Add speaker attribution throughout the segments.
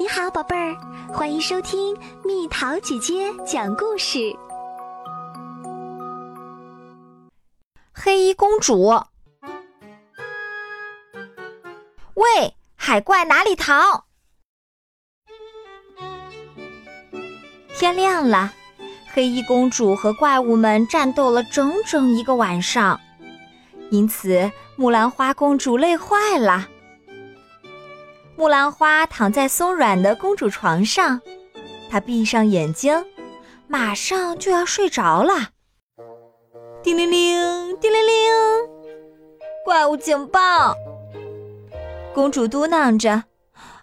Speaker 1: 你好，宝贝儿，欢迎收听蜜桃姐姐讲故事。
Speaker 2: 黑衣公主，喂，海怪哪里逃？天亮了，黑衣公主和怪物们战斗了整整一个晚上，因此木兰花公主累坏了。木兰花躺在松软的公主床上，她闭上眼睛，马上就要睡着了。叮铃铃，叮铃铃，怪物警报！公主嘟囔着：“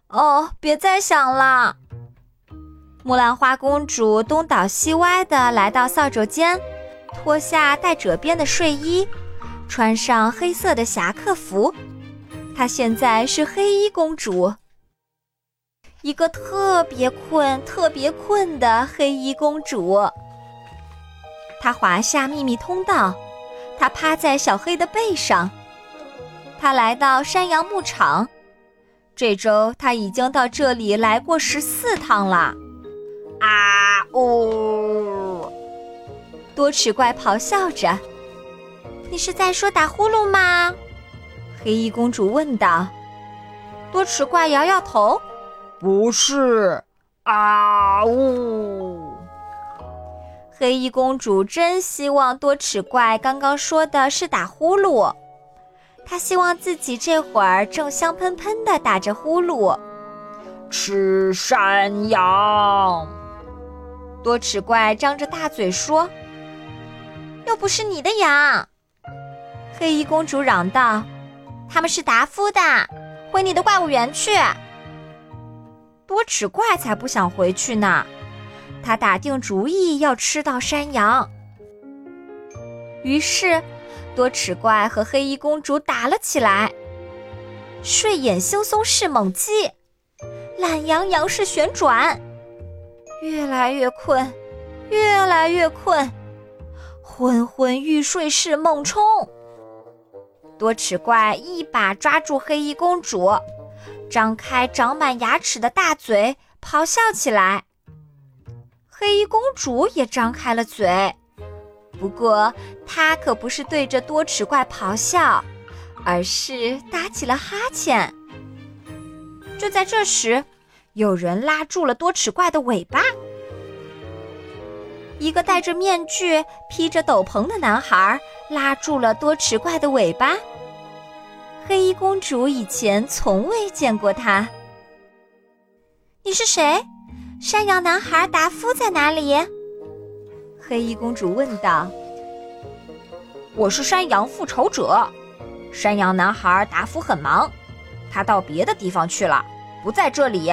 Speaker 2: 哦，别再想了。”木兰花公主东倒西歪地来到扫帚间，脱下带褶边的睡衣，穿上黑色的侠客服。她现在是黑衣公主，一个特别困、特别困的黑衣公主。她滑下秘密通道，她趴在小黑的背上。她来到山羊牧场，这周她已经到这里来过十四趟了。啊呜！多齿怪咆哮着：“你是在说打呼噜吗？”黑衣公主问道。多齿怪摇摇头：“
Speaker 3: 不是。”啊呜！
Speaker 2: 黑衣公主真希望多齿怪刚刚说的是打呼噜，她希望自己这会儿正香喷喷的打着呼噜。
Speaker 3: 吃山羊！
Speaker 2: 多齿怪张着大嘴说：“又不是你的羊！”黑衣公主嚷道：“他们是达夫的，回你的怪物园去。”多齿怪才不想回去呢，他打定主意要吃到山羊。于是，多齿怪和黑衣公主打了起来。睡眼惺忪式猛击，懒洋洋式旋转，越来越困，越来越困，昏昏欲睡式猛冲。多齿怪一把抓住黑衣公主。张开长满牙齿的大嘴，咆哮起来。黑衣公主也张开了嘴，不过她可不是对着多齿怪咆哮，而是打起了哈欠。就在这时，有人拉住了多齿怪的尾巴。一个戴着面具、披着斗篷的男孩拉住了多齿怪的尾巴。黑衣公主以前从未见过他。你是谁？山羊男孩达夫在哪里？黑衣公主问道。
Speaker 3: 我是山羊复仇者。山羊男孩达夫很忙，他到别的地方去了，不在这里。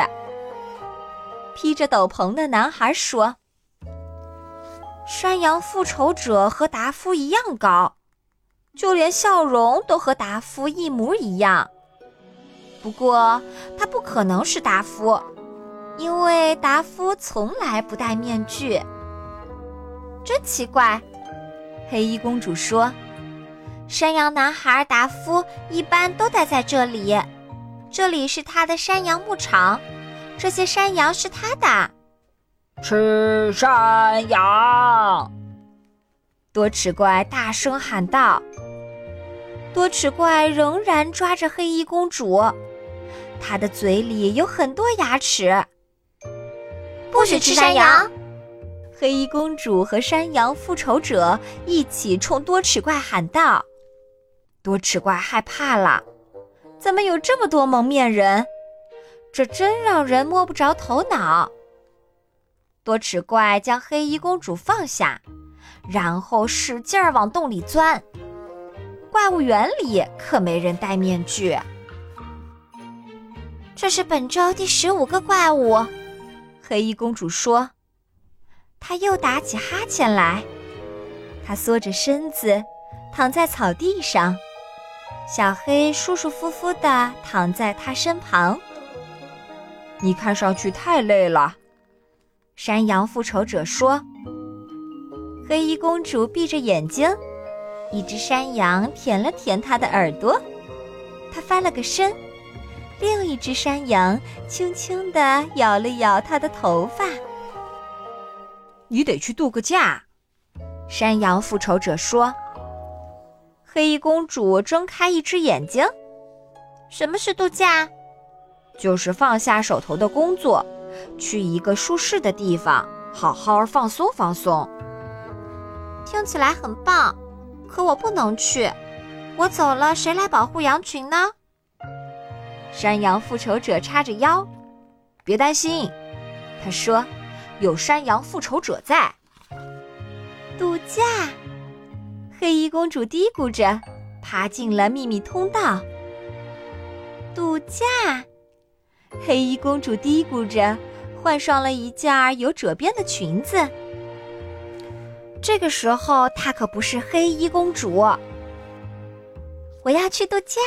Speaker 2: 披着斗篷的男孩说。山羊复仇者和达夫一样高。就连笑容都和达夫一模一样。不过他不可能是达夫，因为达夫从来不戴面具。真奇怪，黑衣公主说：“山羊男孩达夫一般都待在这里，这里是他的山羊牧场，这些山羊是他的。”
Speaker 3: 吃山羊！
Speaker 2: 多齿怪大声喊道。多齿怪仍然抓着黑衣公主，她的嘴里有很多牙齿。
Speaker 1: 不许吃山羊！
Speaker 2: 黑衣公主和山羊复仇者一起冲多齿怪喊道：“多齿怪害怕了，怎么有这么多蒙面人？这真让人摸不着头脑。”多齿怪将黑衣公主放下，然后使劲儿往洞里钻。怪物园里可没人戴面具。这是本周第十五个怪物，黑衣公主说。她又打起哈欠来。她缩着身子，躺在草地上。小黑舒舒服服地躺在她身旁。
Speaker 3: 你看上去太累了，
Speaker 2: 山羊复仇者说。黑衣公主闭着眼睛。一只山羊舔了舔她的耳朵，她翻了个身，另一只山羊轻轻地摇了摇她的头发。
Speaker 3: 你得去度个假，山羊复仇者说。
Speaker 2: 黑衣公主睁开一只眼睛：“什么是度假？
Speaker 3: 就是放下手头的工作，去一个舒适的地方，好好放松放松。
Speaker 2: 听起来很棒，可我不能去。我走了，谁来保护羊群呢？”
Speaker 3: 山羊复仇者叉着腰：“别担心。”他说。有山羊复仇者在
Speaker 2: 度假，黑衣公主嘀咕着，爬进了秘密通道。度假，黑衣公主嘀咕着，换上了一件有褶边的裙子。这个时候，她可不是黑衣公主。我要去度假，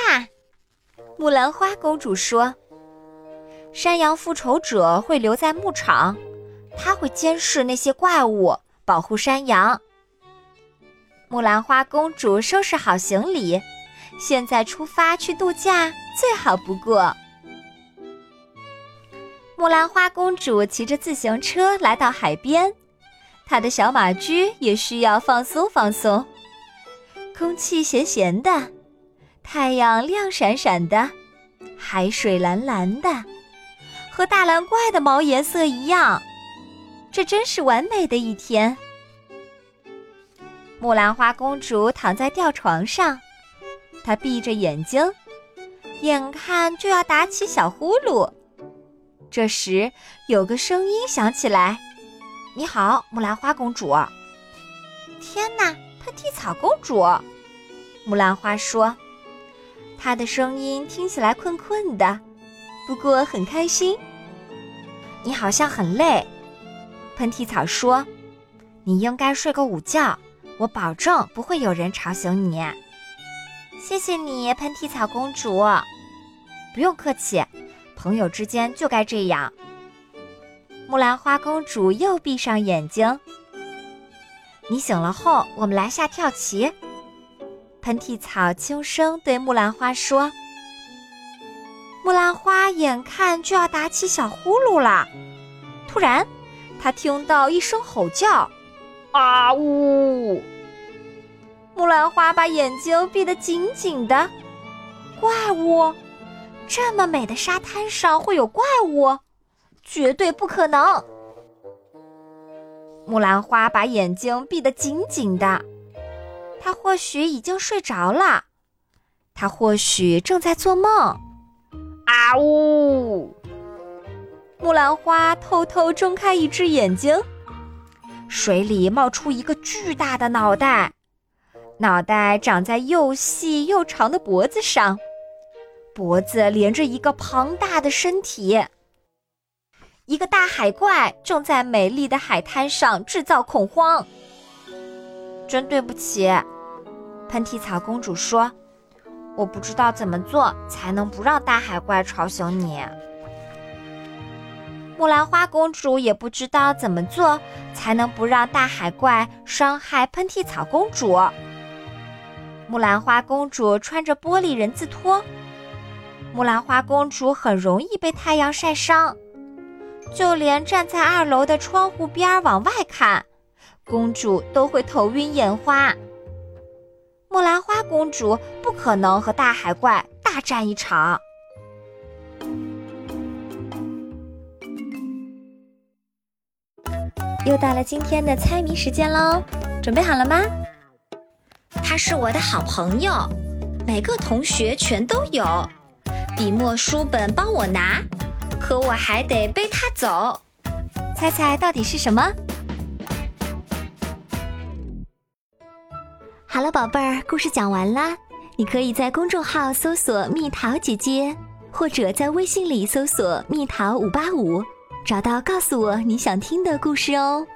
Speaker 2: 木兰花公主说。山羊复仇者会留在牧场。他会监视那些怪物，保护山羊。木兰花公主收拾好行李，现在出发去度假最好不过。木兰花公主骑着自行车来到海边，她的小马驹也需要放松放松。空气咸咸的，太阳亮闪闪的，海水蓝蓝的，和大蓝怪的毛颜色一样。这真是完美的一天。木兰花公主躺在吊床上，她闭着眼睛，眼看就要打起小呼噜。这时，有个声音响起来：“
Speaker 3: 你好，木兰花公主。”“
Speaker 2: 天哪，喷嚏草公主！”木兰花说，她的声音听起来困困的，不过很开心。
Speaker 3: “你好像很累。”喷嚏草说：“你应该睡个午觉，我保证不会有人吵醒你。”
Speaker 2: 谢谢你，喷嚏草公主。
Speaker 3: 不用客气，朋友之间就该这样。
Speaker 2: 木兰花公主又闭上眼睛。
Speaker 3: 你醒了后，我们来下跳棋。
Speaker 2: 喷嚏草轻声对木兰花说。木兰花眼看就要打起小呼噜了，突然。她听到一声吼叫，
Speaker 3: 啊呜！
Speaker 2: 木兰花把眼睛闭得紧紧的。怪物？这么美的沙滩上会有怪物？绝对不可能！木兰花把眼睛闭得紧紧的。她或许已经睡着了，她或许正在做梦。
Speaker 3: 啊呜！
Speaker 2: 木兰花偷偷睁开一只眼睛，水里冒出一个巨大的脑袋，脑袋长在又细又长的脖子上，脖子连着一个庞大的身体。一个大海怪正在美丽的海滩上制造恐慌。真对不起，喷嚏草公主说：“我不知道怎么做才能不让大海怪吵醒你。”木兰花公主也不知道怎么做才能不让大海怪伤害喷嚏草公主。木兰花公主穿着玻璃人字拖，木兰花公主很容易被太阳晒伤，就连站在二楼的窗户边往外看，公主都会头晕眼花。木兰花公主不可能和大海怪大战一场。又到了今天的猜谜时间喽，准备好了吗？
Speaker 1: 他是我的好朋友，每个同学全都有。笔墨书本帮我拿，可我还得背他走。
Speaker 2: 猜猜到底是什么？
Speaker 1: 好了，宝贝儿，故事讲完啦。你可以在公众号搜索“蜜桃姐姐”，或者在微信里搜索“蜜桃五八五”。找到，告诉我你想听的故事哦。